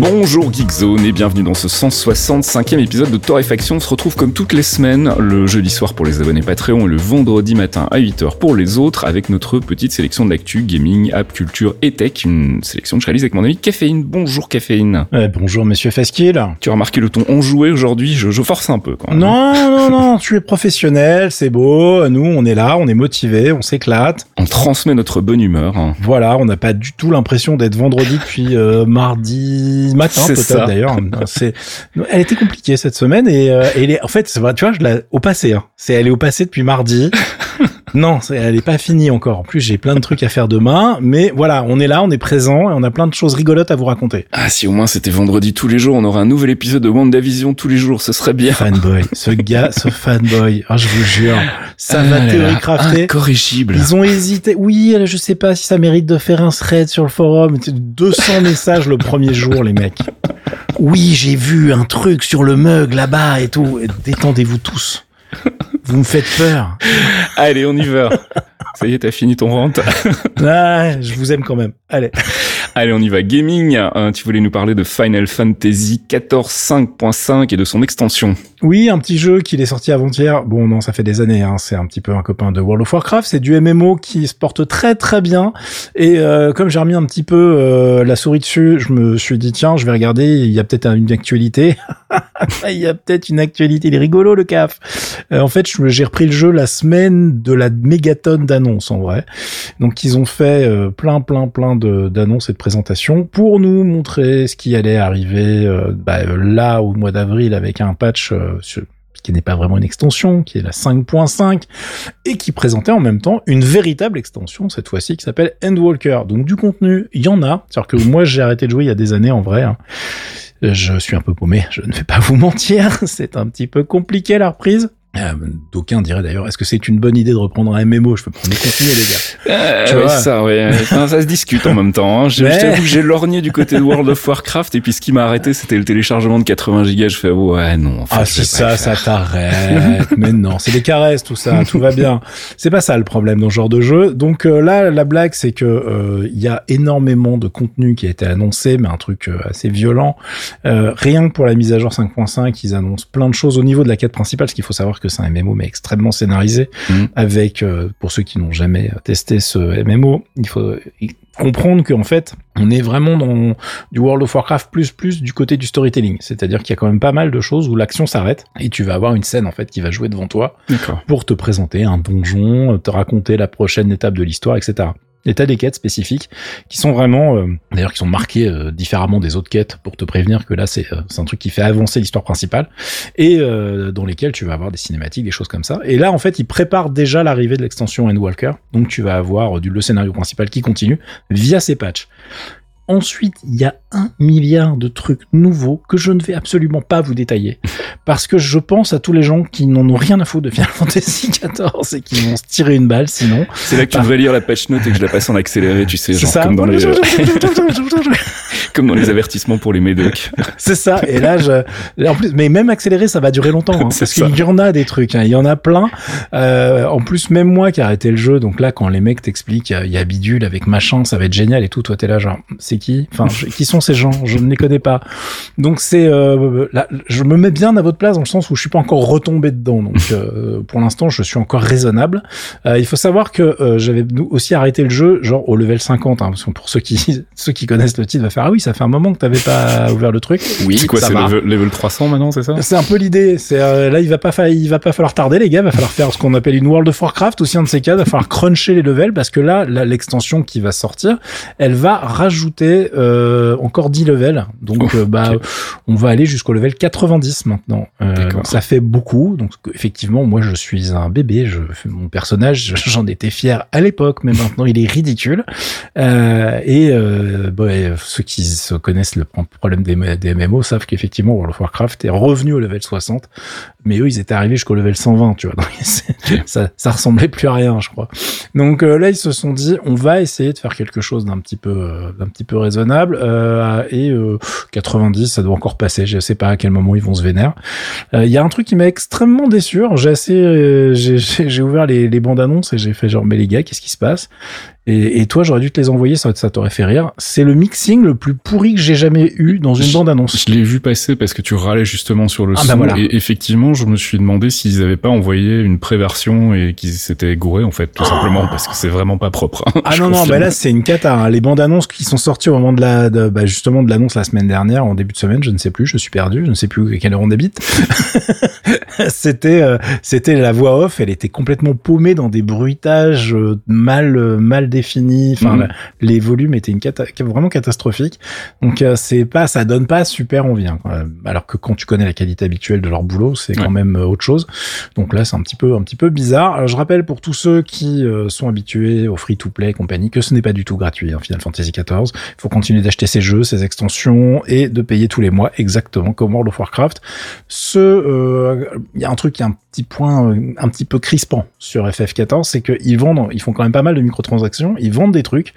Bonjour Geekzone et bienvenue dans ce 165e épisode de Torréfaction. On se retrouve comme toutes les semaines, le jeudi soir pour les abonnés Patreon et le vendredi matin à 8h pour les autres, avec notre petite sélection de l'actu, gaming, app, culture et tech. Une sélection que je réalise avec mon ami Caféine. Bonjour Caféine. bonjour Monsieur Fasquille. Tu as remarqué le ton enjoué aujourd'hui, je, je, force un peu quand même. Non, non, non, tu es professionnel, c'est beau. Nous, on est là, on est motivé, on s'éclate. On transmet notre bonne humeur. Voilà, on n'a pas du tout l'impression d'être vendredi depuis euh, mardi matin peut-être d'ailleurs. C'est, elle était compliquée cette semaine et, euh, et elle est, en fait, tu vois, je l'ai au passé. Hein. C'est, elle est au passé depuis mardi. non, elle est pas finie encore. En plus, j'ai plein de trucs à faire demain, mais voilà, on est là, on est présent et on a plein de choses rigolotes à vous raconter. Ah, si au moins c'était vendredi tous les jours, on aurait un nouvel épisode de WandaVision tous les jours, ce serait bien. Fanboy, ce gars, ce fanboy. Ah, je vous jure, ça va théorie crafter. Incorrigible. Ils ont hésité. Oui, je sais pas si ça mérite de faire un thread sur le forum. 200 messages le premier jour, les mecs. Oui, j'ai vu un truc sur le mug là-bas et tout. Détendez-vous tous. Vous me faites peur. Allez, on y va. Ça y est, t'as fini ton rente. ah, je vous aime quand même. Allez. Allez, on y va. Gaming, hein, tu voulais nous parler de Final Fantasy 14 5.5 et de son extension. Oui, un petit jeu qui est sorti avant-hier. Bon, non, ça fait des années. Hein. C'est un petit peu un copain de World of Warcraft. C'est du MMO qui se porte très très bien. Et euh, comme j'ai remis un petit peu euh, la souris dessus, je me suis dit tiens, je vais regarder. Il y a peut-être une actualité. il y a peut-être une actualité. Il est rigolo le CAF. Euh, en fait, j'ai repris le jeu la semaine de la mégatonne d'annonces en vrai. Donc ils ont fait plein plein plein d'annonces et de présentation pour nous montrer ce qui allait arriver euh, bah, là au mois d'avril avec un patch euh, qui n'est pas vraiment une extension, qui est la 5.5, et qui présentait en même temps une véritable extension, cette fois-ci, qui s'appelle Endwalker. Donc du contenu, il y en a. C'est-à-dire que moi, j'ai arrêté de jouer il y a des années, en vrai. Hein. Je suis un peu paumé, je ne vais pas vous mentir, c'est un petit peu compliqué la reprise. Euh, D'aucuns diraient d'ailleurs, est-ce que c'est une bonne idée de reprendre un MMO Je peux prendre des contenus, les gars. Euh, tu vois ça, ouais. ça se discute en même temps. Hein. Je, t'avoue que j'ai lorgné du côté de World of Warcraft et puis ce qui m'a arrêté, c'était le téléchargement de 80 gigas. Je fais ouais non. ah c'est ça, ça t'arrête. Mais non, c'est des caresses tout ça, tout va bien. C'est pas ça le problème dans ce genre de jeu. Donc euh, là, la blague, c'est que euh, il y a énormément de contenu qui a été annoncé, mais un truc assez violent. rien que pour la mise à jour 5.5, ils annoncent plein de choses au niveau de la quête principale. Ce qu'il faut savoir que c'est un MMO mais extrêmement scénarisé mhm. avec euh, pour ceux qui n'ont jamais testé ce MMO, il faut comprendre qu'en fait, on est vraiment dans du World of Warcraft plus plus du côté du storytelling, c'est-à-dire qu'il y a quand même pas mal de choses où l'action s'arrête et tu vas avoir une scène en fait qui va jouer devant toi pour te présenter un donjon, te raconter la prochaine étape de l'histoire, etc. Et t'as des quêtes spécifiques qui sont vraiment, euh, d'ailleurs, qui sont marquées euh, différemment des autres quêtes pour te prévenir que là, c'est euh, un truc qui fait avancer l'histoire principale et dans lesquelles tu vas avoir des cinématiques, des choses comme ça. Et là, en fait, ils préparent déjà l'arrivée de l'extension Endwalker. Donc, tu vas avoir du, le scénario principal qui continue via ces patchs. Ensuite, il y a un milliard de trucs nouveaux que je ne vais absolument pas vous détailler. Parce que je pense à tous les gens qui n'en ont rien à foutre de Final Fantasy XIV et qui vont se tirer une balle sinon. C'est là que tu devrais lire la patch note et que je la passe en accéléré, tu sais, genre comme dans les... comme dans les avertissements pour les médocs. C'est ça. Et là, je, en plus, mais même accéléré, ça va durer longtemps, hein, parce qu'il y en a des trucs, hein. il y en a plein. Euh, en plus, même moi qui ai arrêté le jeu, donc là, quand les mecs t'expliquent, il y a bidule avec machin, ça va être génial et tout, toi t'es là genre, c'est qui Enfin, qui sont ces gens Je ne les connais pas. Donc c'est, euh, là, je me mets bien à votre place dans le sens où je suis pas encore retombé dedans. Donc euh, pour l'instant, je suis encore raisonnable. Euh, il faut savoir que euh, j'avais aussi arrêté le jeu genre au level 50, hein, parce que pour ceux qui ceux qui connaissent le titre va faire ah oui, ça fait un moment que t'avais pas ouvert le truc. Oui, c'est quoi, c'est level, level, 300 maintenant, c'est ça? C'est un peu l'idée. C'est euh, là, il va pas il va pas falloir tarder les gars, il va falloir faire ce qu'on appelle une World of Warcraft aussi un de ces cas, il va falloir cruncher les levels parce que là, l'extension qui va sortir, elle va rajouter euh, encore 10 levels. Donc, euh, bah, on va aller jusqu'au level 90 maintenant. Euh, ça fait beaucoup. Donc, effectivement, moi, je suis un bébé. Je, mon personnage, j'en étais fier à l'époque, mais maintenant, il est ridicule. Et bah, ceux qui se connaissent le problème des, des MMO savent qu'effectivement, World of Warcraft est revenu au level 60. Mais eux, ils étaient arrivés jusqu'au level 120, tu vois. Donc, ça, ça ressemblait plus à rien, je crois. Donc là, ils se sont dit, on va essayer de faire quelque chose d'un petit peu, d'un petit peu raisonnable. Euh, et euh, 90, ça doit encore passer. Je sais pas à quel moment ils vont se vénérer. Euh, Il y a un truc qui m'a extrêmement déçu. J'ai assez, euh, j'ai ouvert les, les bandes annonces et j'ai fait genre, mais les gars, qu'est-ce qui se passe? Et, et toi, j'aurais dû te les envoyer, ça, ça t'aurait fait rire. C'est le mixing le plus pourri que j'ai jamais eu dans une Je- bande annonce. Je l'ai vu passer parce que tu râlais justement sur le Ah, son. bah voilà. Et effectivement, je me suis demandé s'ils avaient pas envoyé une pré-version et qu'ils s'étaient gourés, en fait, tout simplement, parce que c'est vraiment pas propre. hein. Ah non non, bah là c'est une cata. hein. Les bandes annonces qui sont sorties au moment de la, de, bah, justement de l'annonce la semaine dernière, en début de semaine, je ne sais plus, je suis perdu, je ne sais plus à quelle heure on habite. c'était euh, c'était la voix off, elle était complètement paumée dans des bruitages euh, mal euh, mal définis. Enfin, Mhm. les volumes étaient une cata vraiment catastrophique. Donc euh, c'est pas, ça donne pas super envie. hein. Alors que quand tu connais la qualité habituelle de leur boulot, c'est quand même euh, autre chose. Donc là, c'est un petit peu, un petit peu bizarre. Alors, je rappelle pour tous ceux qui euh, sont habitués au free-to-play et compagnie que ce n'est pas du tout gratuit. Hein, Final Fantasy XIV. Il faut continuer d'acheter ses jeux, ses extensions et de payer tous les mois, exactement comme World of Warcraft. Ce, euh, y a un truc qui est un petit point, euh, un petit peu crispant sur FF14, c'est qu'ils vendent, ils font quand même pas mal de microtransactions, ils vendent des trucs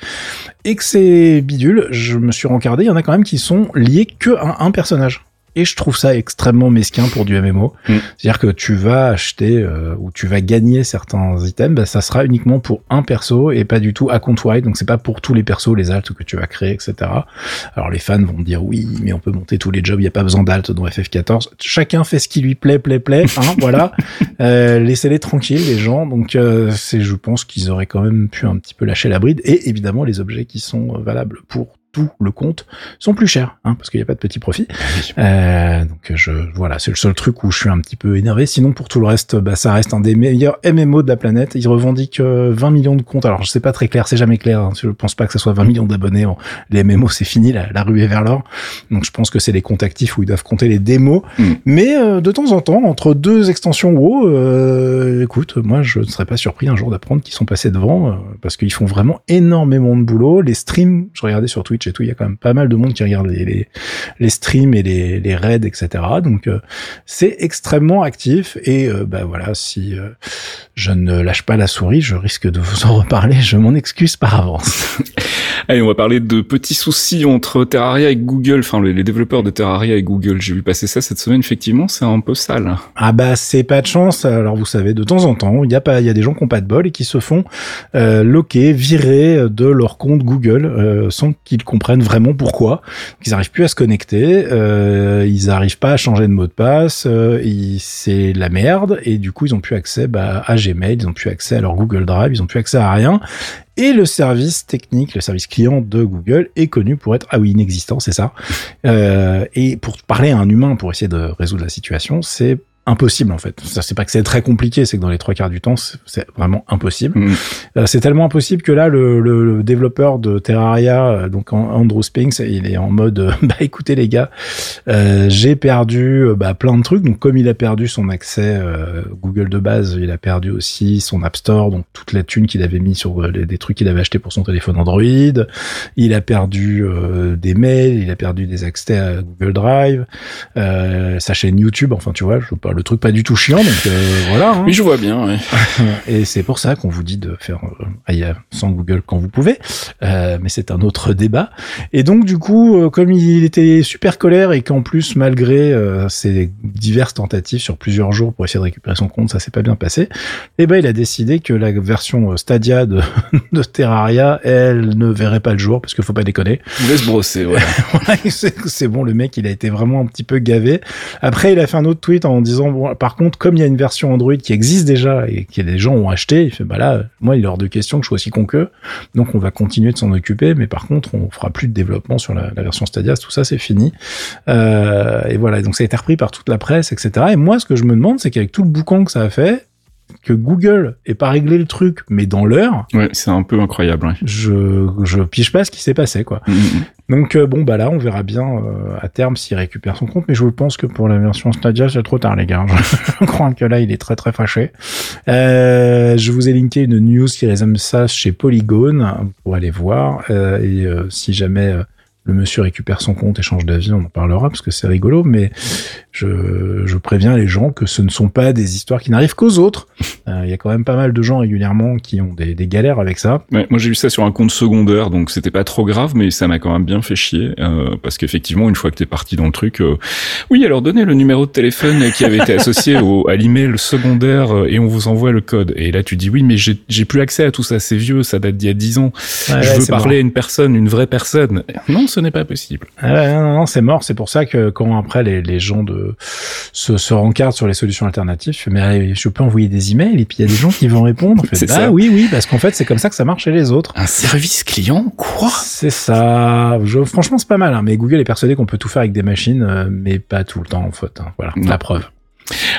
et que ces bidules, je me suis rencardé, il y en a quand même qui sont liés que à un personnage. Et je trouve ça extrêmement mesquin pour du MMO. Mm. C'est-à-dire que tu vas acheter euh, ou tu vas gagner certains items, bah, ça sera uniquement pour un perso et pas du tout à compte wide. Donc c'est pas pour tous les persos, les altes que tu vas créer, etc. Alors les fans vont dire oui, mais on peut monter tous les jobs, il n'y a pas besoin d'alt dans FF14. Chacun fait ce qui lui plaît, plaît, plaît. Hein, voilà. Euh, Laissez-les tranquilles, les gens. Donc euh, c'est, je pense qu'ils auraient quand même pu un petit peu lâcher la bride. Et évidemment, les objets qui sont euh, valables pour tout le compte sont plus chers, hein, parce qu'il n'y a pas de petit profit. Euh, donc je voilà, c'est le seul truc où je suis un petit peu énervé. Sinon pour tout le reste, bah ça reste un des meilleurs MMO de la planète. Ils revendiquent euh, 20 millions de comptes. Alors je sais pas très clair, c'est jamais clair. Hein. Je pense pas que ça soit 20 millions d'abonnés. Bon, Les MMO c'est fini, la, la ruée vers l'or. Donc je pense que c'est les comptes actifs où ils doivent compter les démos. Mm. Mais euh, de temps en temps, entre deux extensions WoW, euh, écoute, moi je ne serais pas surpris un jour d'apprendre qu'ils sont passés devant euh, parce qu'ils font vraiment énormément de boulot. Les streams, je regardais sur Twitch et tout, il y a quand même pas mal de monde qui regarde les, les, les streams et les, les raids, etc. Donc euh, c'est extrêmement actif et euh, bah voilà, si euh, je ne lâche pas la souris, je risque de vous en reparler. Je m'en excuse par avance. Allez, on va parler de petits soucis entre Terraria et Google, enfin les, les développeurs de Terraria et Google. J'ai vu passer ça cette semaine, effectivement, c'est un peu sale. Ah bah c'est pas de chance. Alors vous savez, de temps en temps, il y a pas, il y a des gens qui ont pas de bol et qui se font euh, loquer, virer de leur compte Google euh, sans qu'ils comprennent vraiment pourquoi. Ils arrivent plus à se connecter, euh, ils arrivent pas à changer de mot de passe, euh, c'est la merde et du coup ils ont plus accès bah, à Gmail, ils ont plus accès à leur Google Drive, ils ont plus accès à rien. Et le service technique, le service client de Google est connu pour être ah oui inexistant, c'est ça. Euh, et pour parler à un humain pour essayer de résoudre la situation, c'est impossible en fait. Ça c'est pas que c'est très compliqué, c'est que dans les trois quarts du temps, c'est- vraiment impossible. Mm. Euh, c'est tellement impossible que là, le, le- le développeur de Terraria, euh, donc An- Andrew Spinks, il est en mode, euh, bah écoutez les gars, j'ai perdu bah, plein de trucs. Donc comme il a perdu son accès Google de base, il a perdu aussi son App Store, donc toute la thune qu'il avait mis sur les- des trucs qu'il avait acheté pour son téléphone Android. Il a perdu des mails, il a perdu des accès à Google Drive, euh, sa chaîne YouTube. Enfin tu vois, je parle le truc pas du tout chiant, donc euh, voilà. hein. Oui, je vois bien, ouais. Et c'est pour ça qu'on vous dit de faire euh, aïe, sans Google quand vous pouvez. Euh, mais c'est un autre débat. Et donc du coup, euh, comme il était super colère et qu'en plus, malgré euh, ses diverses tentatives sur plusieurs jours pour essayer de récupérer son compte, ça s'est pas bien passé. Et ben il a décidé que la version euh, Stadia de, de Terraria, elle ne verrait pas le jour parce qu'il faut pas déconner. On laisse brosser, voilà. Voilà, c'est c'est bon, le mec, il a été vraiment un petit peu gavé. Après, il a fait un autre tweet en disant, bon, par contre, comme il y a une version Android qui existe déjà et que des gens ont acheté, il fait, bah là, moi, il est hors de question que je sois aussi con qu'eux. Donc, on va continuer de s'en occuper, mais par contre, on fera plus de développement sur la, la version Stadia, tout ça, c'est fini. Euh, et voilà, donc ça a été repris par toute la presse, etc. Et moi, ce que je me demande, c'est qu'avec tout le boucan que ça a fait, que Google ait pas réglé le truc, mais dans l'heure, Ouais, c'est un peu incroyable, ouais. je, je pige pas ce qui s'est passé, quoi. Mm, mm. Donc euh, bon bah là on verra bien euh, à terme s'il récupère son compte, mais je pense que pour la version Stadia c'est trop tard les gars. je crois que là il est très très fâché. Euh, je vous ai linké une news qui résume ça chez Polygon pour aller voir et si jamais le monsieur récupère son compte et change d'avis, on en parlera parce que c'est rigolo, mais je, je, préviens les gens que ce ne sont pas des histoires qui n'arrivent qu'aux autres. Euh, il y a quand même pas mal de gens régulièrement qui ont des, des galères avec ça. Ouais, moi j'ai vu ça sur un compte secondaire, donc c'était pas trop grave, mais ça m'a quand même bien fait chier euh, parce qu'effectivement une fois que t'es parti dans le truc, euh, oui alors donnez le numéro de téléphone qui avait été associé au, à l'email secondaire euh, et on vous envoie le code. Et là tu dis oui mais j'ai plus accès à tout ça, c'est vieux, ça date d'il y a 10 ans. je veux parler à une personne, une vraie personne. Non, ce n'est pas possible. non, non, c'est mort. C'est pour ça que quand après les, les gens de se, se rencardent sur les solutions alternatives. Je fais, mais je peux envoyer des emails et puis il y a des gens qui vont répondre. fait, bah oui, oui, parce qu'en fait, c'est comme ça que ça marche chez les autres. Un service client, quoi? C'est ça. Je, franchement, c'est pas mal. Hein, mais Google est persuadé qu'on peut tout faire avec des machines, euh, mais pas tout le temps en fait. Hein. Voilà, la preuve.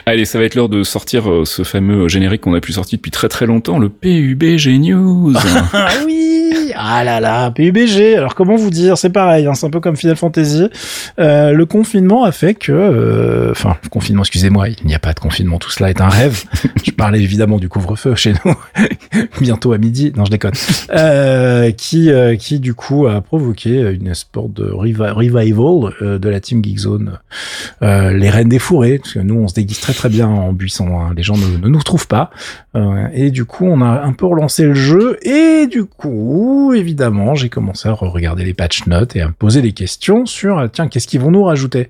Allez, ça va être l'heure de sortir euh, ce fameux générique qu'on a pu sortir depuis très très longtemps, le PUBG News. ah oui Ah là là, PUBG. Alors comment vous dire? C'est pareil, hein, c'est un peu comme Final Fantasy. Euh, le confinement a fait que... Euh, enfin, confinement, excusez-moi, il n'y a pas de confinement, tout cela est un rêve. je parlais évidemment du couvre-feu chez nous, bientôt à midi, non je déconne. Euh, qui, euh, qui du coup a provoqué une sorte de revival de la Team Geekzone. les reines des fourrés, parce que nous on se déguise très très bien en buisson. Hein. Les gens ne, nous trouvent pas. Euh, et du coup, on a un peu relancé le jeu. Et du coup, évidemment, j'ai commencé à regarder les patch notes et à poser des questions sur euh, tiens, qu'est-ce qu'ils vont nous rajouter?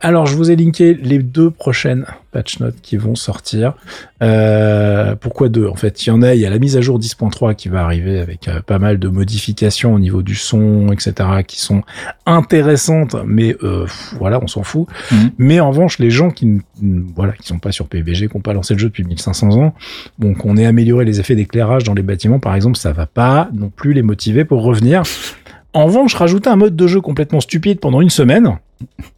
Alors, je vous ai linké les deux prochaines patch notes qui vont sortir. Euh, pourquoi deux En fait, il y en a. Il y a la mise à jour 10.3 qui va arriver avec euh, pas mal de modifications au niveau du son, etc., qui sont intéressantes, mais euh, voilà, on s'en fout. Mhm. Mais en revanche, les gens qui voilà, qui sont pas sur PUBG, qui n'ont pas lancé le jeu depuis 1500 ans, bon, qu'on ait amélioré les effets d'éclairage dans les bâtiments, par exemple, ça va pas non plus les motiver pour revenir. En revanche, rajouter un mode de jeu complètement stupide pendant une semaine,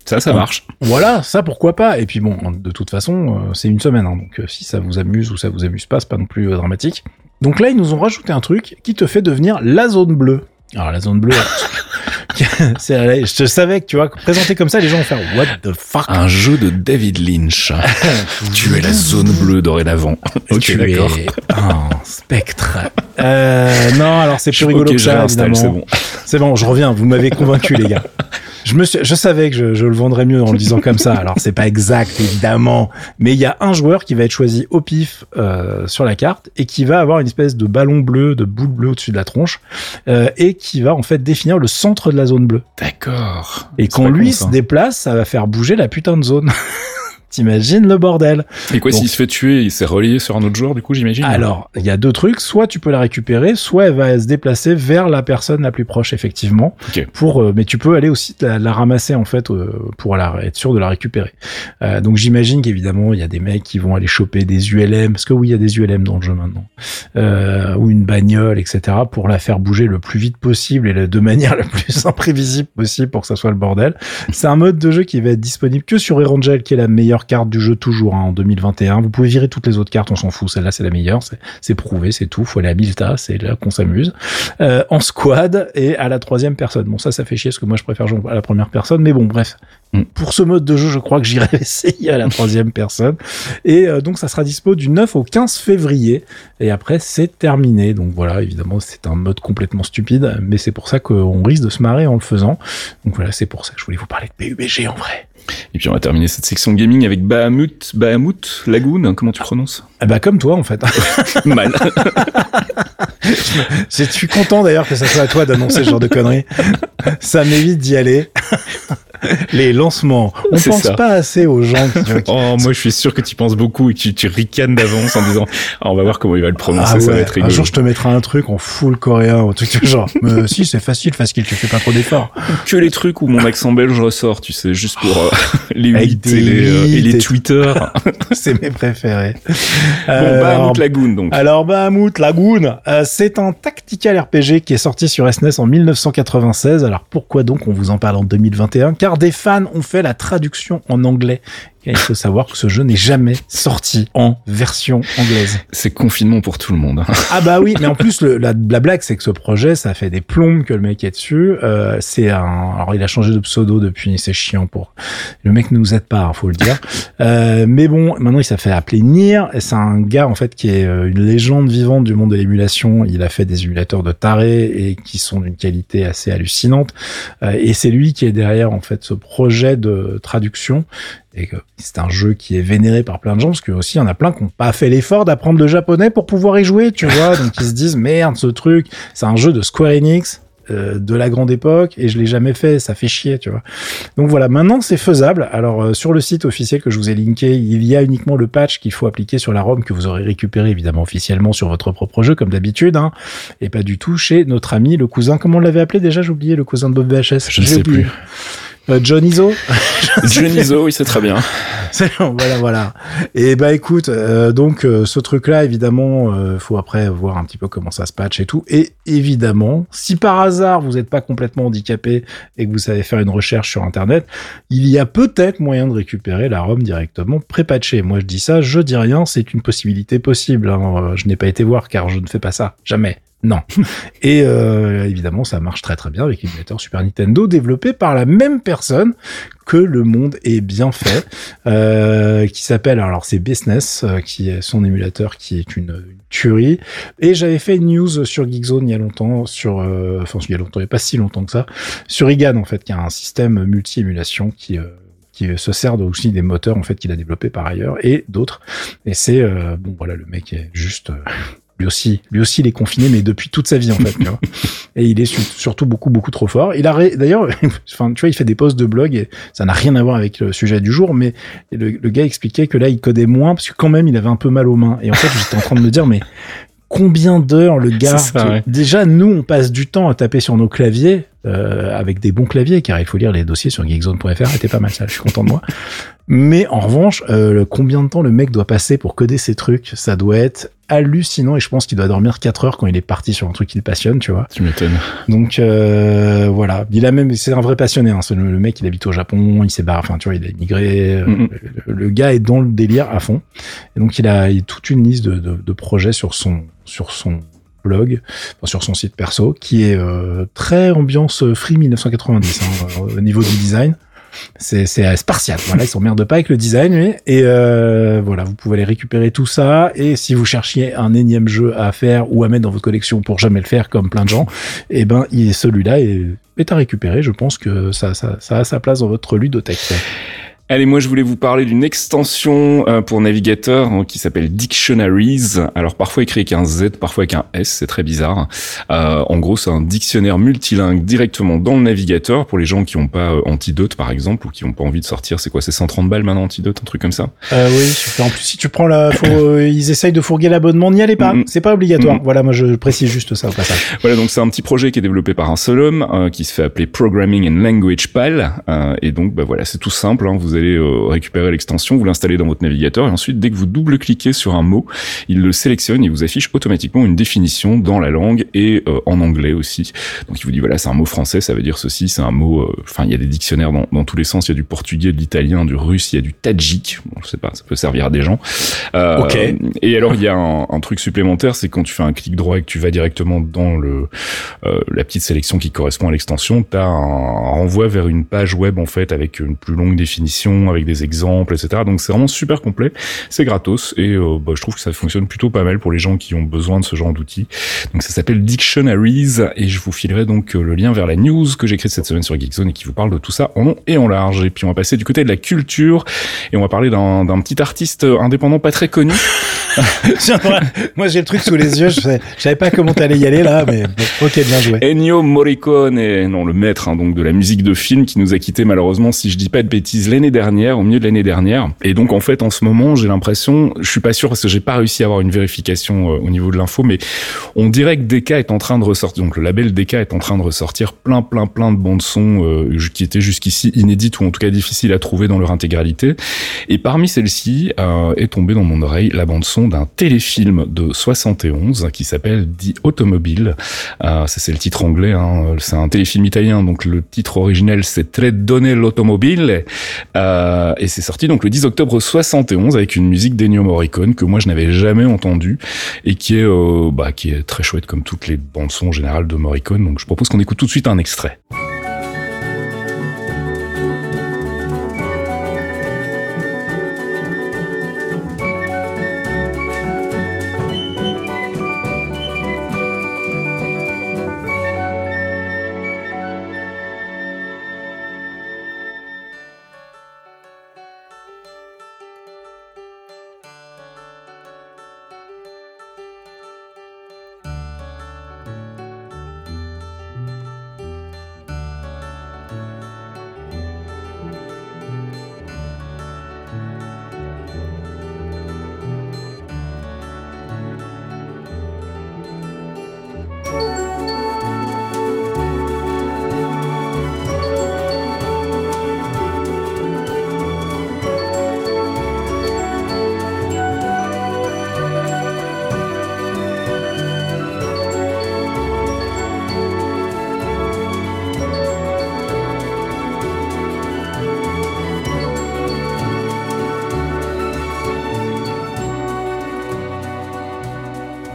ça, ça marche. Voilà, ça pourquoi pas. Et puis bon, de toute façon, euh, c'est une semaine, hein, donc euh, si ça vous amuse ou ça vous amuse pas, c'est pas non plus euh, dramatique. Donc là, ils nous ont rajouté un truc qui te fait devenir la zone bleue. Alors la zone bleue, je te savais que tu vois, présenté comme ça, les gens vont faire What the fuck? Un jeu de David Lynch. tu es la zone bleue dorénavant. ok, tu es un spectre. Euh, non, alors c'est plus rigolo que ça. C'est bon. c'est bon, je reviens. Vous m'avez convaincu, les gars. Je me je savais que je, je, le vendrais mieux en le disant comme ça. Alors c'est pas exact évidemment, mais il y a un joueur qui va être choisi au pif euh, sur la carte et qui va avoir une espèce de ballon bleu, de boule bleue au-dessus de la tronche euh, et qui va en fait définir le centre de la zone bleue. D'accord. Et quand lui se déplace, ça va faire bouger la putain de zone. T'imagines le bordel. Et quoi, s'il se fait tuer, il s'est relié sur un autre joueur, du coup, j'imagine? Alors, il y a deux trucs. Soit tu peux la récupérer, soit elle va se déplacer vers la personne la plus proche, effectivement. Pour, euh, mais tu peux aller aussi la, ramasser, en fait, euh, pour la, être sûr de la récupérer. Euh, donc, j'imagine qu'évidemment, il y a des mecs qui vont aller choper des ULM, parce que oui, il y a des ULM dans le jeu maintenant. ou une bagnole, etc., pour la faire bouger le plus vite possible et de manière la plus imprévisible possible pour que ça soit le bordel. C'est un mode de jeu qui va être disponible que sur Erangel, qui est la meilleure carte du jeu toujours hein, en 2021. Vous pouvez virer toutes les autres cartes, on s'en fout. Celle-là, c'est la meilleure. C'est prouvé, c'est tout. Faut aller à Milta, c'est là qu'on s'amuse. Euh, en squad et à la troisième personne. Bon, ça, ça fait chier parce que moi, je préfère jouer à la première personne. Mais bon, bref. Mm. Pour ce mode de jeu, je crois que j'irai essayer à la troisième personne. Et euh, donc, ça sera dispo du 9 au 15 février. Et après, c'est terminé. Donc voilà, évidemment, c'est un mode complètement stupide. Mais c'est pour ça qu'on risque de se marrer en le faisant. Donc voilà, c'est pour ça que je voulais vous parler de PUBG en vrai. Et puis on va terminer cette section gaming avec Bahamut, Bahamut Lagoon, comment tu prononces? Ah Bah comme toi en fait. Mal. Je suis content d'ailleurs que ça soit à toi d'annoncer ce genre de conneries. Ça m'évite d'y aller. les lancements. On pense pas assez aux gens. Qui, oh, moi, je suis sûr que tu penses beaucoup et que tu, tu ricanes d'avance en disant, ah, on va voir comment il va le prononcer, ah ça va être rigolo. Un jour, je te mettrai un truc en full coréen, ou truc genre, mais si, c'est facile, facile, tu fais pas trop d'efforts. Que les trucs où mon accent belge ressort, tu sais, juste pour euh, les 8 et les, euh, et les Twitter. c'est mes préférés. Bon, euh, Bahamut Lagoon, donc. Alors, Bahamut Lagoon, c'est un tactical RPG qui est sorti sur SNES en 1996. Alors, pourquoi donc on vous en parle en 2021? Car des fans ont fait la traduction en anglais il faut savoir que ce jeu n'est jamais sorti en version anglaise. C'est confinement pour tout le monde. Hein. ah bah oui, mais en plus le, la, blague c'est que ce projet, ça fait des plombes que le mec est dessus. Euh, c'est un, alors il a changé de pseudo depuis, c'est chiant pour. Le mec ne nous aide pas, hein, faut le dire. Euh, mais bon, maintenant il s'est fait appeler Nier. C'est un gars en fait qui est euh, une légende vivante du monde de l'émulation. Il a fait des émulateurs de taré et qui sont d'une qualité assez hallucinante. Euh, et c'est lui qui est derrière en fait ce projet de traduction et que c'est un jeu qui est vénéré par plein de gens parce que aussi il y en a plein qui n'ont pas fait l'effort d'apprendre le japonais pour pouvoir y jouer, tu vois. Donc ils se disent merde ce truc, c'est un jeu de Square Enix euh, de la grande époque et je l'ai jamais fait, ça fait chier, tu vois. Donc voilà, maintenant c'est faisable. Alors euh, sur le site officiel que je vous ai linké, il y a uniquement le patch qu'il faut appliquer sur la ROM que vous aurez récupéré évidemment officiellement sur votre propre jeu comme d'habitude, hein, et pas du tout chez notre ami le cousin. Comment on l'avait appelé déjà? J'ai oublié le cousin de Bob VHS. Je ne sais plus. Euh, John Iso John Iso, oui, c'est très bien. voilà, voilà. Et bah écoute, euh, donc euh, ce truc-là, évidemment, euh, faut après voir un petit peu comment ça se patch et tout. Et évidemment, si par hasard vous n'êtes pas complètement handicapé et que vous savez faire une recherche sur Internet, il y a peut-être moyen de récupérer la ROM directement pré-patchée. Moi, je dis ça, je dis rien, c'est une possibilité possible. Hein. Je n'ai pas été voir car je ne fais pas ça, jamais. Non. Et euh, évidemment, ça marche très très bien avec l'émulateur Super Nintendo développé par la même personne que le monde est bien fait, euh, qui s'appelle alors c'est Business, euh, qui est son émulateur, qui est une, tuerie. Et j'avais fait une news sur Geekzone il y a longtemps, sur enfin il y a longtemps, il n'y a pas si longtemps que ça, sur IGAN en fait, qui a un système multi-émulation qui qui se sert aussi des moteurs en fait qu'il a développé par ailleurs et d'autres. Et c'est bon voilà le mec est juste lui aussi, lui aussi, il est confiné, mais depuis toute sa vie en fait. Tu vois et il est surtout beaucoup, beaucoup trop fort. Il a d'ailleurs, enfin, tu vois, il fait des posts de blog et ça n'a rien à voir avec le sujet du jour, mais le, le, gars expliquait que là, il codait moins parce que quand même, il avait un peu mal aux mains. Et en fait, j'étais en train de me dire, mais combien d'heures le gars déjà nous on passe du temps à taper sur nos claviers euh, avec des bons claviers car il faut lire les dossiers sur geekzone.fr c'était pas mal ça je suis content de moi mais en revanche euh, combien de temps le mec doit passer pour coder ces trucs ça doit être hallucinant et je pense qu'il doit dormir 4 heures quand il est parti sur un truc qui le passionne tu vois tu m'étonnes donc euh, voilà il a même c'est un vrai passionné hein. le, le, mec il habite au Japon il s'est barré enfin tu vois il a immigré euh, mm-hmm. le, gars est dans le délire à fond et donc il a, il toute une liste de, de, de projets sur son sur son blog, sur son site perso, qui est euh, très ambiance free 1990 hein, au niveau du design. C'est spartiate. Voilà, ils s'emmerdent pas avec le design, et euh, voilà, vous pouvez aller récupérer tout ça. Et si vous cherchiez un énième jeu à faire ou à mettre dans votre collection pour jamais le faire, comme plein de gens, et eh ben, celui-là est, est à récupérer. Je pense que ça, ça, ça a sa place dans votre ludothèque. Allez, moi je voulais vous parler d'une extension euh, pour navigateur hein, qui s'appelle Dictionaries. Alors parfois écrit avec un Z, parfois avec un S, c'est très bizarre. Euh, en gros, c'est un dictionnaire multilingue directement dans le navigateur pour les gens qui n'ont pas euh, Antidote par exemple ou qui n'ont pas envie de sortir. C'est quoi, c'est 130 balles maintenant Antidote, un truc comme ça? Euh, Oui. En plus, si tu prends la, ils essayent de fourguer l'abonnement, n'y allez pas. C'est pas obligatoire. Voilà, moi je précise juste ça au passage. Voilà, donc c'est un petit projet qui est développé par un seul homme qui se fait appeler Programming and Language Pal. et donc, bah voilà, c'est tout simple. Hein, vous allez euh, récupérer l'extension, vous l'installez dans votre navigateur et ensuite dès que vous double-cliquez sur un mot, il le sélectionne et vous affiche automatiquement une définition dans la langue et euh, en anglais aussi. Donc il vous dit voilà c'est un mot français, ça veut dire ceci, c'est un mot. Euh, enfin il y a des dictionnaires dans, dans, tous les sens, il y a du portugais, de l'italien, du russe, il y a du tadjik. Bon, je sais pas, ça peut servir à des gens. ok. Et alors il y a un, un truc supplémentaire, c'est quand tu fais un clic droit et que tu vas directement dans le la petite sélection qui correspond à l'extension, tu as un, un renvoi vers une page web en fait avec une plus longue définition, avec des exemples, etc. Donc c'est vraiment super complet, c'est gratos et euh, bah, je trouve que ça fonctionne plutôt pas mal pour les gens qui ont besoin de ce genre d'outils. Donc ça s'appelle Dictionaries et je vous filerai donc euh, le lien vers la news que j'ai écrite cette semaine sur Geekzone et qui vous parle de tout ça en long et en large. Et puis on va passer du côté de la culture et on va parler d'un petit artiste indépendant pas très connu. Moi j'ai le truc sous les yeux, je savais, savais pas comment t'allais y aller là, mais ok bien joué. Ennio Morricone, non le maître hein, donc de la musique de film qui nous a quitté malheureusement si je dis pas de bêtises l'année dernière au milieu de l'année dernière. Et donc en fait en ce moment j'ai l'impression, je suis pas sûr parce que j'ai pas réussi à avoir une vérification euh, au niveau de l'info, mais on dirait que Deka est en train de ressortir, donc le label Deka est en train de ressortir plein plein plein de bandes son euh, qui étaient jusqu'ici inédites ou en tout cas difficiles à trouver dans leur intégralité. Et parmi celles-ci euh, est tombée dans mon oreille la bande son d'un téléfilm de 71 qui s'appelle The Automobile. Euh, ça c'est le titre anglais, hein. c'est un téléfilm italien, donc le titre originel c'est Tre donne l'automobile. Euh, et c'est sorti donc le 10 octobre 71 avec une musique d'Ennio Morricone que moi je n'avais jamais entendue et qui est, euh, bah, qui est très chouette comme toutes les bandes son générales de Morricone. Donc je propose qu'on écoute tout de suite un extrait.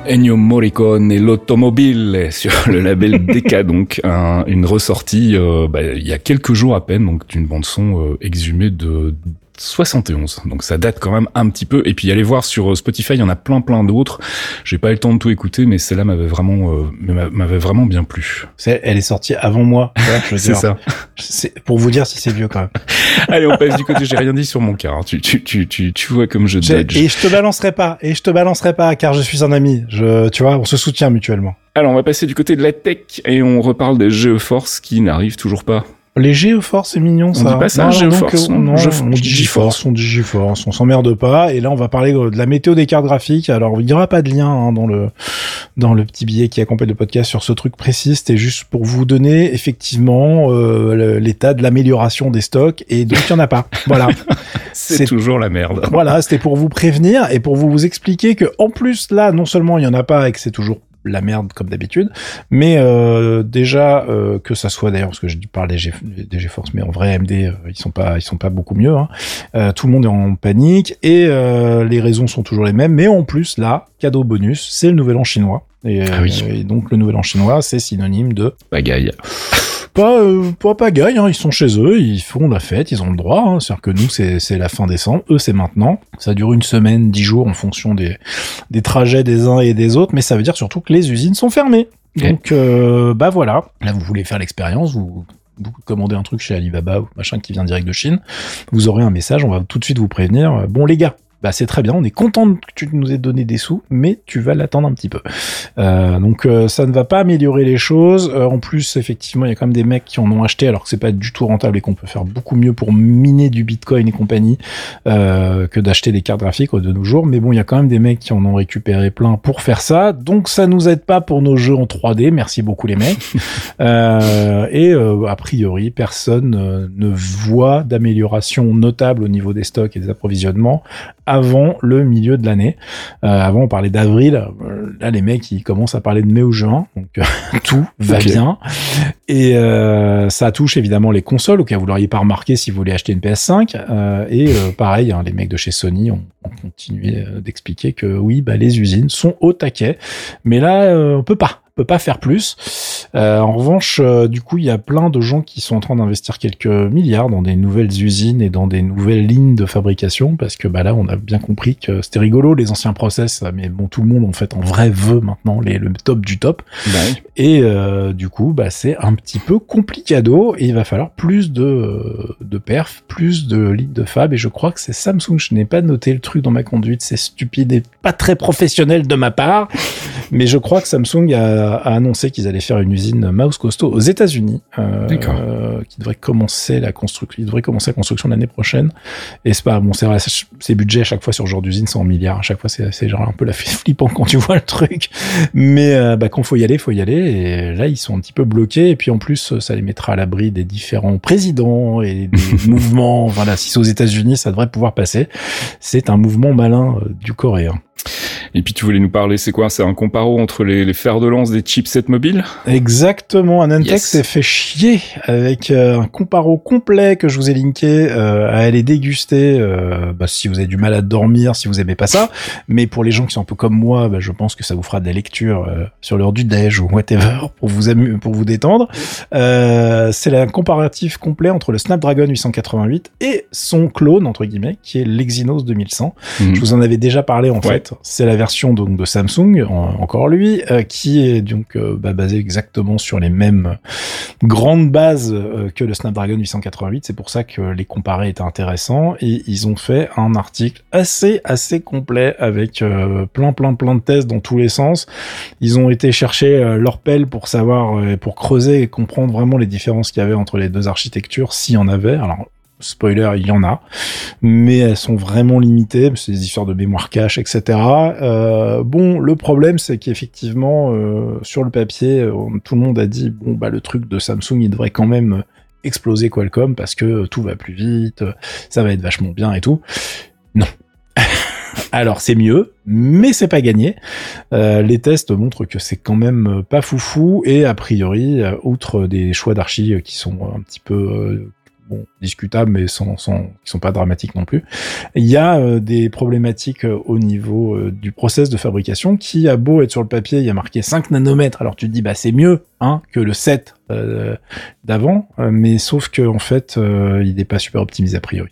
Ennio Morricone et l'automobile sur le label Decca, donc une ressortie euh, bah, il y a quelques jours à peine, donc d'une bande son euh, exhumée de 71. Donc ça date quand même un petit peu. Et puis allez voir sur euh, Spotify, il y en a plein plein d'autres. J'ai pas eu le temps de tout écouter, mais celle-là m'avait vraiment euh, m'avait vraiment bien plu. elle est sortie avant moi. c'est ça. Pour vous dire si c'est vieux quand même. allez, on passe du côté. J'ai rien dit sur mon car. Hein. Tu, tu, tu, tu, tu vois comme je dodge. Et je te balancerai pas. Et je te balancerai pas car je suis un ami. Je, tu vois, on se soutient mutuellement. Alors on va passer du côté de la tech et on reparle des GeForce qui n'arrivent toujours pas. Les Geoforce, c'est mignon ça. On dit pas ça, Geoforce. Non, on dit GeForce, on dit GeForce, on s'emmerde pas. Et là, on va parler de la météo des cartes graphiques. Alors, il n'y aura pas de lien hein, dans le dans le petit billet qui accompagne le podcast sur ce truc précis. C'était juste pour vous donner effectivement euh, l'état de l'amélioration des stocks. Et donc, il y en a pas. Voilà. c'est toujours la merde. Voilà, c'était pour vous prévenir et pour vous expliquer que en plus là, non seulement il y en a pas et que c'est toujours la merde comme d'habitude. Mais euh, déjà euh, que ça soit d'ailleurs parce que je parle des, G, des GeForce, mais en vrai AMD euh, ils sont pas ils sont pas beaucoup mieux. Hein. tout le monde est en panique et les raisons sont toujours les mêmes. Mais en plus là, cadeau bonus, c'est le nouvel an chinois. Et, ah et donc le nouvel an chinois, c'est synonyme de bagaille pas euh, pas pagaille, hein, ils sont chez eux, ils font la fête, ils ont le droit. Hein, C'est-à-dire que nous c'est la fin décembre, eux c'est maintenant. Ça dure une semaine, dix jours en fonction des des trajets des uns et des autres, mais ça veut dire surtout que les usines sont fermées. Donc euh, bah voilà. Là vous voulez faire l'expérience, vous vous commandez un truc chez Alibaba ou machin qui vient direct de Chine, vous aurez un message, on va tout de suite vous prévenir. Bon les gars, bah c'est très bien, on est content que tu nous aies donné des sous, mais tu vas l'attendre un petit peu. Euh, donc euh, ça ne va pas améliorer les choses. Euh, en plus, effectivement, il y a quand même des mecs qui en ont acheté alors que c'est pas du tout rentable et qu'on peut faire beaucoup mieux pour miner du Bitcoin et compagnie que d'acheter des cartes graphiques de nos jours. Mais bon, il y a quand même des mecs qui en ont récupéré plein pour faire ça. Donc ça nous aide pas pour nos jeux en 3D. Merci beaucoup les mecs. et a priori, personne ne voit d'amélioration notable au niveau des stocks et des approvisionnements avant le milieu de l'année. Euh, avant, on parlait d'avril. Euh, là, les mecs, ils commencent à parler de mai ou juin. Donc, euh, tout va bien. Et ça touche évidemment les consoles, auquel vous l'auriez pas remarqué si vous voulez acheter une PS5. et pareil, hein, les mecs de chez Sony ont, ont continué d'expliquer que oui, bah, les usines sont au taquet. Mais là, on peut pas peut pas faire plus. Euh, en revanche, euh, du coup, il y a plein de gens qui sont en train d'investir quelques milliards dans des nouvelles usines et dans des nouvelles lignes de fabrication parce que bah là, on a bien compris que c'était rigolo les anciens process, mais bon, tout le monde en fait en vrai veut maintenant les, le top du top. Bah et euh, du coup, bah c'est un petit peu complicado et il va falloir plus de de perf, plus de lignes de fab et je crois que c'est Samsung. Je n'ai pas noté le truc dans ma conduite, c'est stupide et pas très professionnel de ma part. Mais je crois que Samsung a, a annoncé qu'ils allaient faire une usine mouse costaud aux États-Unis, euh, D'accord. qui devrait commencer la construction, devrait commencer la construction l'année prochaine. Et c'est pas bon, c'est vrai, ces budgets à chaque fois sur ce genre d'usine sont en milliards. À chaque fois, c'est c'est genre un peu la flippant quand tu vois le truc. Mais euh, bah, quand faut y aller, faut y aller. Et là, ils sont un petit peu bloqués. Et puis en plus, ça les mettra à l'abri des différents présidents et des mouvements. Voilà, si c'est aux États-Unis, ça devrait pouvoir passer. C'est un mouvement malin euh, du coréen. Et puis tu voulais nous parler, c'est quoi? C'est un comparo entre les, les fers de lance des chipsets mobiles? Exactement, Anantech Yes. s'est fait chier avec euh, un comparo complet que je vous ai linké euh, à aller déguster euh, bah, si vous avez du mal à dormir, si vous aimez pas ça. Mais pour les gens qui sont un peu comme moi, bah, je pense que ça vous fera de la lecture sur l'heure du déj ou whatever pour vous pour vous détendre. C'est un comparatif complet entre le Snapdragon 888 et son clone entre guillemets qui est l'Exynos 2100. Mhm. Je vous en avais déjà parlé en Ouais. fait. C'est la version donc de Samsung, en- encore lui, euh, qui est donc euh, bah, basé exactement sur les mêmes grandes bases euh, que le Snapdragon 888. C'est pour ça que les comparer est intéressant. Et ils ont fait un article assez assez complet avec euh, plein plein plein de tests dans tous les sens. Ils ont été chercher leur pelle pour savoir, pour creuser et comprendre vraiment les différences qu'il y avait entre les deux architectures, s'il y en avait. Alors Spoiler, il y en a, mais elles sont vraiment limitées. C'est des histoires de mémoire cache, etc. Euh, bon, le problème, c'est qu'effectivement, euh, sur le papier, tout le monde a dit bon bah le truc de Samsung, il devrait quand même exploser Qualcomm parce que tout va plus vite, ça va être vachement bien et tout. Non. Alors c'est mieux, mais c'est pas gagné. Euh, les tests montrent que c'est quand même pas foufou et a priori, outre des choix d'archi qui sont un petit peu bon, discutables, mais sans, sans, qui sont pas dramatiques non plus. Il y a euh, des problématiques euh, au niveau euh, du process de fabrication qui a beau être sur le papier, il y a marqué 5 nanomètres. Alors tu te dis bah c'est mieux hein que le 7 euh, d'avant, euh, mais sauf que en fait euh, il n'est pas super optimisé a priori.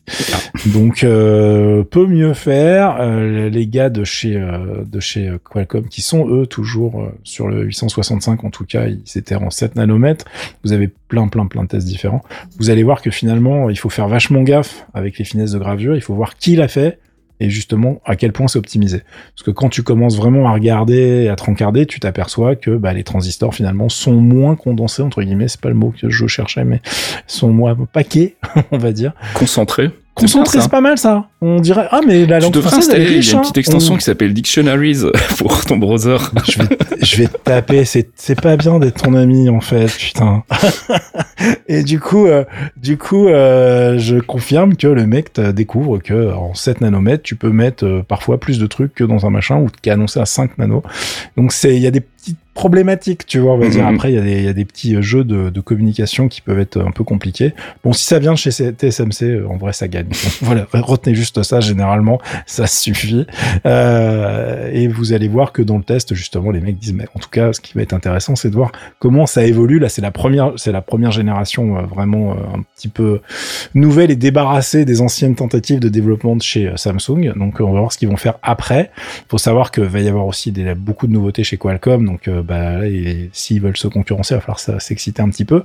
Donc euh, peut mieux faire. Euh, les gars de chez euh, de chez euh, Qualcomm qui sont eux toujours euh, sur le 865 en tout cas, ils étaient en 7 nanomètres. Vous avez plein plein plein de tests différents. Vous allez voir que finalement il faut faire vachement gaffe avec les finesses de gravure. Il faut voir qui l'a fait et justement à quel point c'est optimisé. Parce que quand tu commences vraiment à regarder, à te tu t'aperçois que bah, les transistors finalement sont moins condensés entre guillemets. C'est pas le mot que je cherchais, mais sont moins paquets, on va dire. Concentré. Concentré, c'est pas mal ça. On dirait ah mais la Tu langue devrais française elle est il y a une hein. petite extension On- qui s'appelle Dictionaries pour ton browser. je vais, je vais te taper. C'est, c'est pas bien d'être ton ami en fait, putain. Et du coup, euh, du coup, euh, je confirme que le mec découvre que en 7 nanomètres, tu peux mettre euh, parfois plus de trucs que dans un machin ou qui est annoncé à 5 nanos. Donc c'est, il y a des petites problématiques, tu vois, on va dire. Mhm. Après, il y a des, il y a des petits euh, jeux de, de communication qui peuvent être un peu compliqués. Bon, si ça vient de chez TSMC, euh, en vrai, ça gagne. Voilà, retenez juste ça. Généralement, ça suffit. Euh, et vous allez voir que dans le test, justement, les mecs disent, mais en tout cas, ce qui va être intéressant, c'est de voir comment ça évolue. Là, c'est la première, c'est la première génération euh, vraiment euh, un petit peu nouvelle et débarrassée des anciennes tentatives de développement de chez Samsung. Donc, on va voir ce qu'ils vont faire après. Faut savoir que va y avoir aussi des, beaucoup de nouveautés chez Qualcomm. Donc, bah, s'ils veulent se concurrencer, il va falloir s'exciter un petit peu.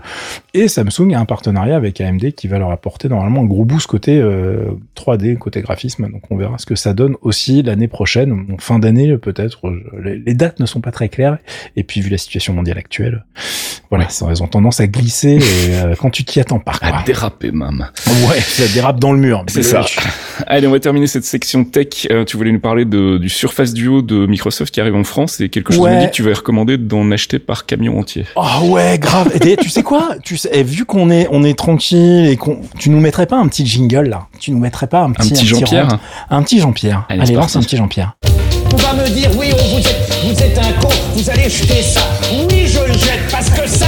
Et Samsung a un partenariat avec AMD qui va leur apporter normalement un gros boost côté euh, 3D, côté graphisme. Donc on verra ce que ça donne aussi l'année prochaine, en fin d'année peut-être. Euh, Les, dates ne sont pas très claires. Et puis vu la situation mondiale actuelle, voilà, ça, elles ont tendance à glisser et, euh, quand tu t'y attends pas. Quoi. À déraper, mam. Ouais, ça dérape dans le mur. C'est ça. Allez, on va terminer cette section tech. Euh, tu voulais nous parler de, du Surface Duo de Microsoft qui arrive en France et quelque chose Ouais. me dit que tu vas recommander d'en acheter par camion entier. Oh ouais, grave. Et tu sais quoi? Tu sais, et vu qu'on est on est tranquille et qu'on tu nous mettrais pas un petit jingle là? Tu nous mettrais pas un petit Un petit Jean-Pierre Un petit Jean-Pierre. Allez, lance un petit Jean-Pierre. On va me dire, oui, on vous êtes, vous êtes un con, vous allez jeter ça. Oui, je le jette, parce que ça,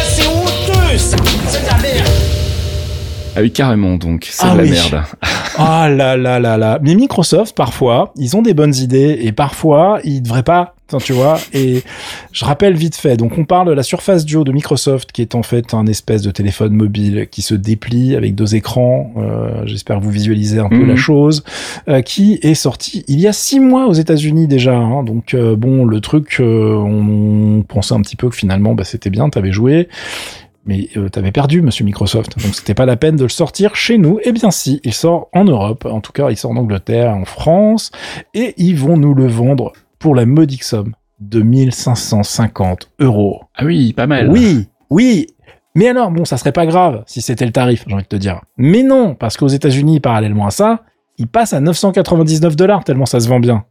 Ah oui, carrément, donc. C'est Ah de la oui. merde. Ah là là là là. Mais Microsoft, parfois, ils ont des bonnes idées et parfois, ils devraient pas. Tu vois. Et je rappelle vite fait. Donc, on parle de la Surface Duo de Microsoft, qui est en fait un espèce de téléphone mobile qui se déplie avec deux écrans. Euh, J'espère que vous visualisez un peu Mhm. la chose. euh, qui est sorti il y a six mois aux États-Unis déjà. hein. Donc, euh, bon, le truc, euh, on pensait un petit peu que finalement, bah, c'était bien. T'avais joué. Mais euh, t'avais perdu, monsieur Microsoft. Donc c'était pas la peine de le sortir chez nous. Eh bien si, il sort en Europe. En tout cas, il sort en Angleterre, en France. Et ils vont nous le vendre pour la modique somme de 1550 euros. Ah oui, pas mal. Oui, oui. Mais alors, bon, ça serait pas grave si c'était le tarif, j'ai envie de te dire. Mais non, parce qu'aux États-Unis, parallèlement à ça, il passe à 999 dollars tellement ça se vend bien.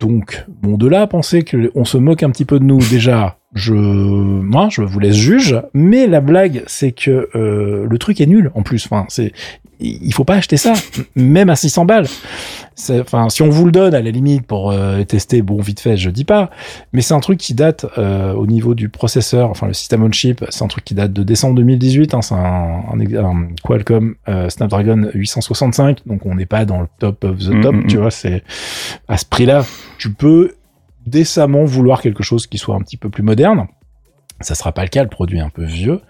Donc, bon, de là à penser qu'on se moque un petit peu de nous, déjà, je, moi, je vous laisse juge. Mais la blague, c'est que euh, le truc est nul en plus. Enfin, c'est, il faut pas acheter ça, même à 600 balles. Enfin, si on vous le donne à la limite pour euh, tester, bon, vite fait, je dis pas. Mais c'est un truc qui date euh, au niveau du processeur, enfin le système on chip, c'est un truc qui date de décembre 2018. Hein, c'est un, un, Qualcomm Snapdragon 865, donc on n'est pas dans le top of the Mm, top. mm, Tu mm. vois, c'est à ce prix-là, tu peux décemment vouloir quelque chose qui soit un petit peu plus moderne. Ça sera pas le cas, le produit est un peu vieux.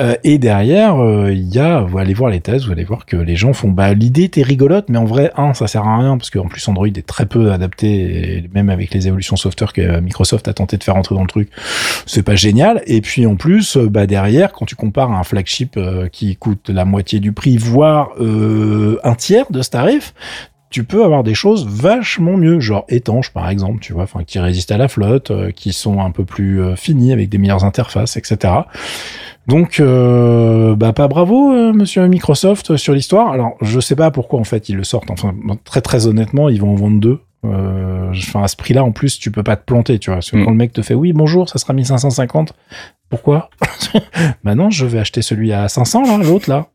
Euh, et derrière, euh, il y a, vous allez voir les tests, vous allez voir que les gens font, bah, l'idée était rigolote, mais en vrai, un, ça sert à rien, parce qu'en plus, Android est très peu adapté, et même avec les évolutions software que euh, Microsoft a tenté de faire entrer dans le truc, c'est pas génial. Et puis, en plus, euh, bah, derrière, quand tu compares à un flagship qui coûte la moitié du prix, voire euh, un tiers de ce tarif, tu peux avoir des choses vachement mieux, genre étanches par exemple, tu vois, enfin qui résistent à la flotte, euh, qui sont un peu plus euh, finies avec des meilleures interfaces, etc. Donc, euh, bah pas bravo, euh, Monsieur Microsoft, euh, sur l'histoire. Alors, je sais pas pourquoi en fait ils le sortent. Enfin, très très honnêtement, ils vont en vendre deux. Euh, Enfin, à ce prix-là, en plus, tu peux pas te planter, tu vois. Parce que Mm. quand le mec te fait, oui, bonjour, ça sera 1550. Pourquoi? Bah non, je vais acheter celui à 500 là, l'autre là.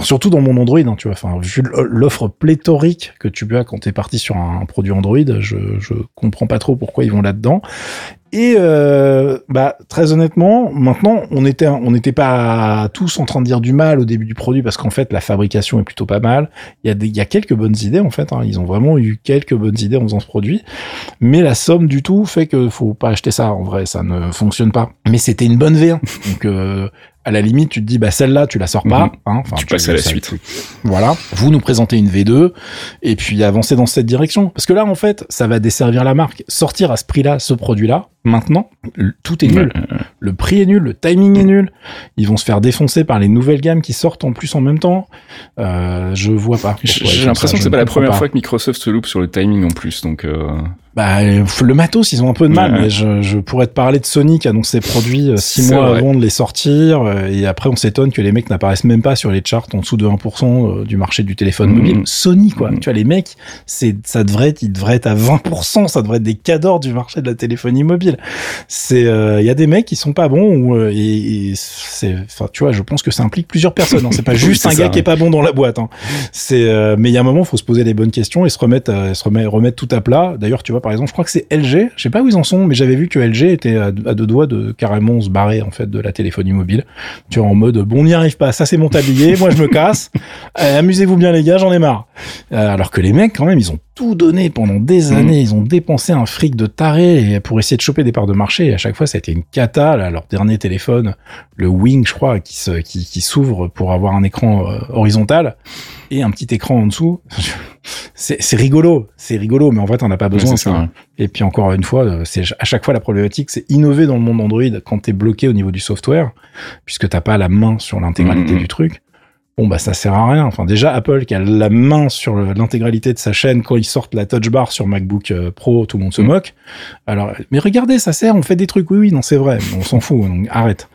Surtout dans mon Android, hein, tu vois. Enfin, vu l'offre pléthorique que tu as quand t'es parti sur un produit Android, je, je comprends pas trop pourquoi ils vont là-dedans. Et euh, bah très honnêtement, maintenant on était on n'était pas tous en train de dire du mal au début du produit parce qu'en fait la fabrication est plutôt pas mal. Il y a des il y a quelques bonnes idées en fait. hein. Ils ont vraiment eu quelques bonnes idées en faisant ce produit, mais la somme du tout fait que faut pas acheter ça. En vrai, ça ne fonctionne pas. Mais c'était une bonne V1, donc euh, à la limite tu te dis bah celle-là tu la sors pas. Mhm. hein. Enfin, Tu passes à la ça- suite. voilà, vous nous présentez une V2 et puis avancer dans cette direction. Parce que là, en fait, ça va desservir la marque. Sortir à ce prix-là, ce produit-là, maintenant, tout est nul. Le prix est nul, le timing est nul. Ils vont se faire défoncer par les nouvelles gammes qui sortent en plus en même temps. Euh, je vois pas. J'ai l'impression que c'est pas la première pas. fois que Microsoft se loupe sur le timing en plus, donc euh, Bah, euh, le matos, ils ont un peu de mal, Ouais. mais je, je pourrais te parler de Sony qui annonce ses produits euh, six mois vrai. avant de les sortir, euh, et après on s'étonne que les mecs n'apparaissent même pas sur les charts en dessous de 1% euh, du marché du téléphone Mhm. mobile. Sony, quoi. Mhm. Tu vois, les mecs, c'est, ça devrait être, ils devraient être à 20%, ça devrait être des cadors du marché de la téléphonie mobile. C'est, euh, il y a des mecs qui sont pas bons, ou, euh, et, et c'est, enfin, tu vois, je pense que ça implique plusieurs personnes, hein. c'est pas juste un ça, gars qui est pas bon dans la boîte, hein. C'est, euh, mais il y a un moment, faut se poser les bonnes questions et se remettre, à, se remettre, remettre tout à plat. D'ailleurs, tu vois, par exemple, je crois que c'est LG. Je sais pas où ils en sont, mais j'avais vu que LG était à, deux doigts de carrément se barrer en fait de la téléphonie mobile. Tu vois, en mode bon, on n'y arrive pas. Ça c'est mon tablier. moi, je me casse. Euh, Amusez-vous bien, les gars. J'en ai marre. Euh, alors que les mecs, quand même, ils ont tout donné pendant des Mhm. années. Ils ont dépensé un fric de taré pour essayer de choper des parts de marché. Et à chaque fois, ça a été une cata. Là, leur dernier téléphone, le Wing, je crois, qui se, qui, qui s'ouvre pour avoir un écran euh, horizontal et un petit écran en dessous. C'est rigolo, c'est rigolo, mais en fait, on n'a pas besoin. ouais, ça. ouais. Et puis encore une fois, euh, c'est à chaque fois la problématique, c'est innover dans le monde Android quand t'es bloqué au niveau du software, puisque t'as pas la main sur l'intégralité Mhm. du truc. Bon bah ça sert à rien. Enfin déjà Apple qui a la main sur l'intégralité de sa chaîne quand ils sortent la Touch Bar sur MacBook euh, Pro, tout le monde se Mhm. moque. Alors mais regardez, ça sert, on fait des trucs. Oui oui, non c'est vrai, on s'en fout. Donc arrête.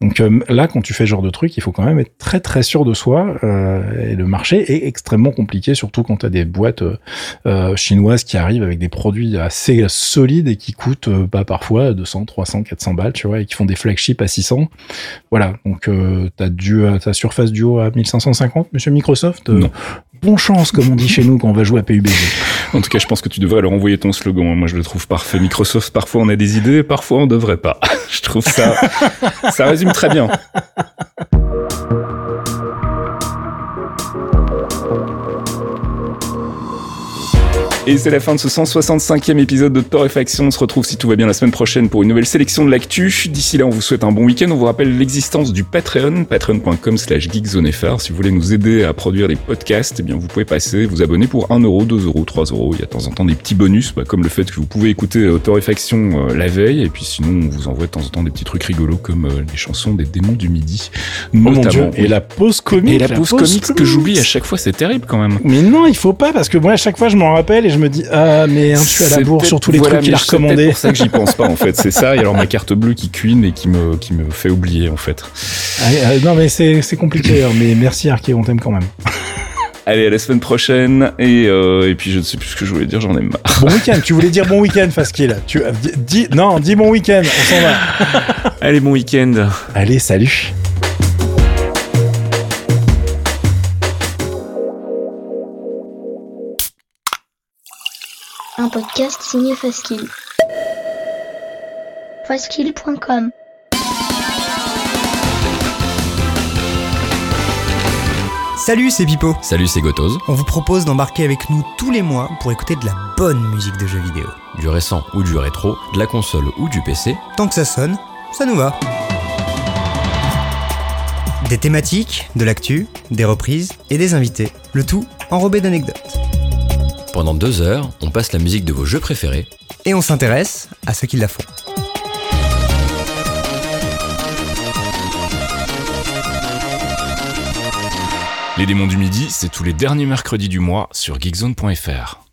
Donc euh, là, quand tu fais ce genre de truc, il faut quand même être très très sûr de soi. euh, et le marché est extrêmement compliqué, surtout quand tu as des boîtes euh, chinoises qui arrivent avec des produits assez solides et qui coûtent bah, parfois 200, 300, 400 balles, tu vois, et qui font des flagships à 600. Voilà, donc du euh, ta Surface Duo à 1550, Monsieur Microsoft? Bon chance, comme on dit chez nous quand on va jouer à PUBG. En tout cas, je pense que tu devrais leur envoyer ton slogan. Moi, je le trouve parfait. Microsoft, parfois on a des idées, parfois on devrait pas. je trouve ça, ça résume très bien. Et c'est la fin de ce 165e épisode de Torréfaction. On se retrouve si tout va bien la semaine prochaine pour une nouvelle sélection de l'actu. D'ici là, on vous souhaite un bon week-end. On vous rappelle l'existence du Patreon, patreon.com slash geekzonefr. Si vous voulez nous aider à produire des podcasts, eh bien, vous pouvez passer, vous abonner pour 1 euro, 2 euros, 3 euros. Il y a de temps en temps des petits bonus, bah, comme le fait que vous pouvez écouter euh, Torréfaction euh, la veille. Et puis sinon, on vous envoie de temps en temps des petits trucs rigolos comme euh, les chansons des démons du midi. Oh mon Notamment. dieu, et la pause comique. Et la pause comics que j'oublie à chaque fois, c'est terrible quand même. Mais non, il faut pas parce que moi à chaque fois je m'en rappelle et je me dis ah mais un tu à la C'est bourre sur tous les voilà, trucs qu'il a c'est recommandés. pour ça que j'y pense pas en fait. C'est ça. Et alors ma carte bleue qui cuine et qui me qui me fait oublier en fait. Ah, euh, non mais c'est c'est compliqué, hein, mais merci Arké, on t'aime quand même. Allez, à la semaine prochaine. Et, euh, et puis je ne sais plus ce que je voulais dire, j'en ai marre. Bon week-end, tu voulais dire bon week-end, Faskill. Tu euh, dis, dis- non, dis bon week-end, on s'en va. Allez, bon week-end. Allez, salut. Un podcast signé Faskill. Faskill.com Salut, c'est Pipo. Salut, c'est Gotoz. On vous propose d'embarquer avec nous tous les mois pour écouter de la bonne musique de jeux vidéo. Du récent ou du rétro, de la console ou du PC, Tant que ça sonne, ça nous va. Des thématiques, de l'actu, des reprises et des invités. Le tout enrobé d'anecdotes. Pendant deux heures, on passe la musique de vos jeux préférés Et on s'intéresse à ceux qui la font. Les démons du midi, c'est tous les derniers mercredis du mois sur geekzone.fr.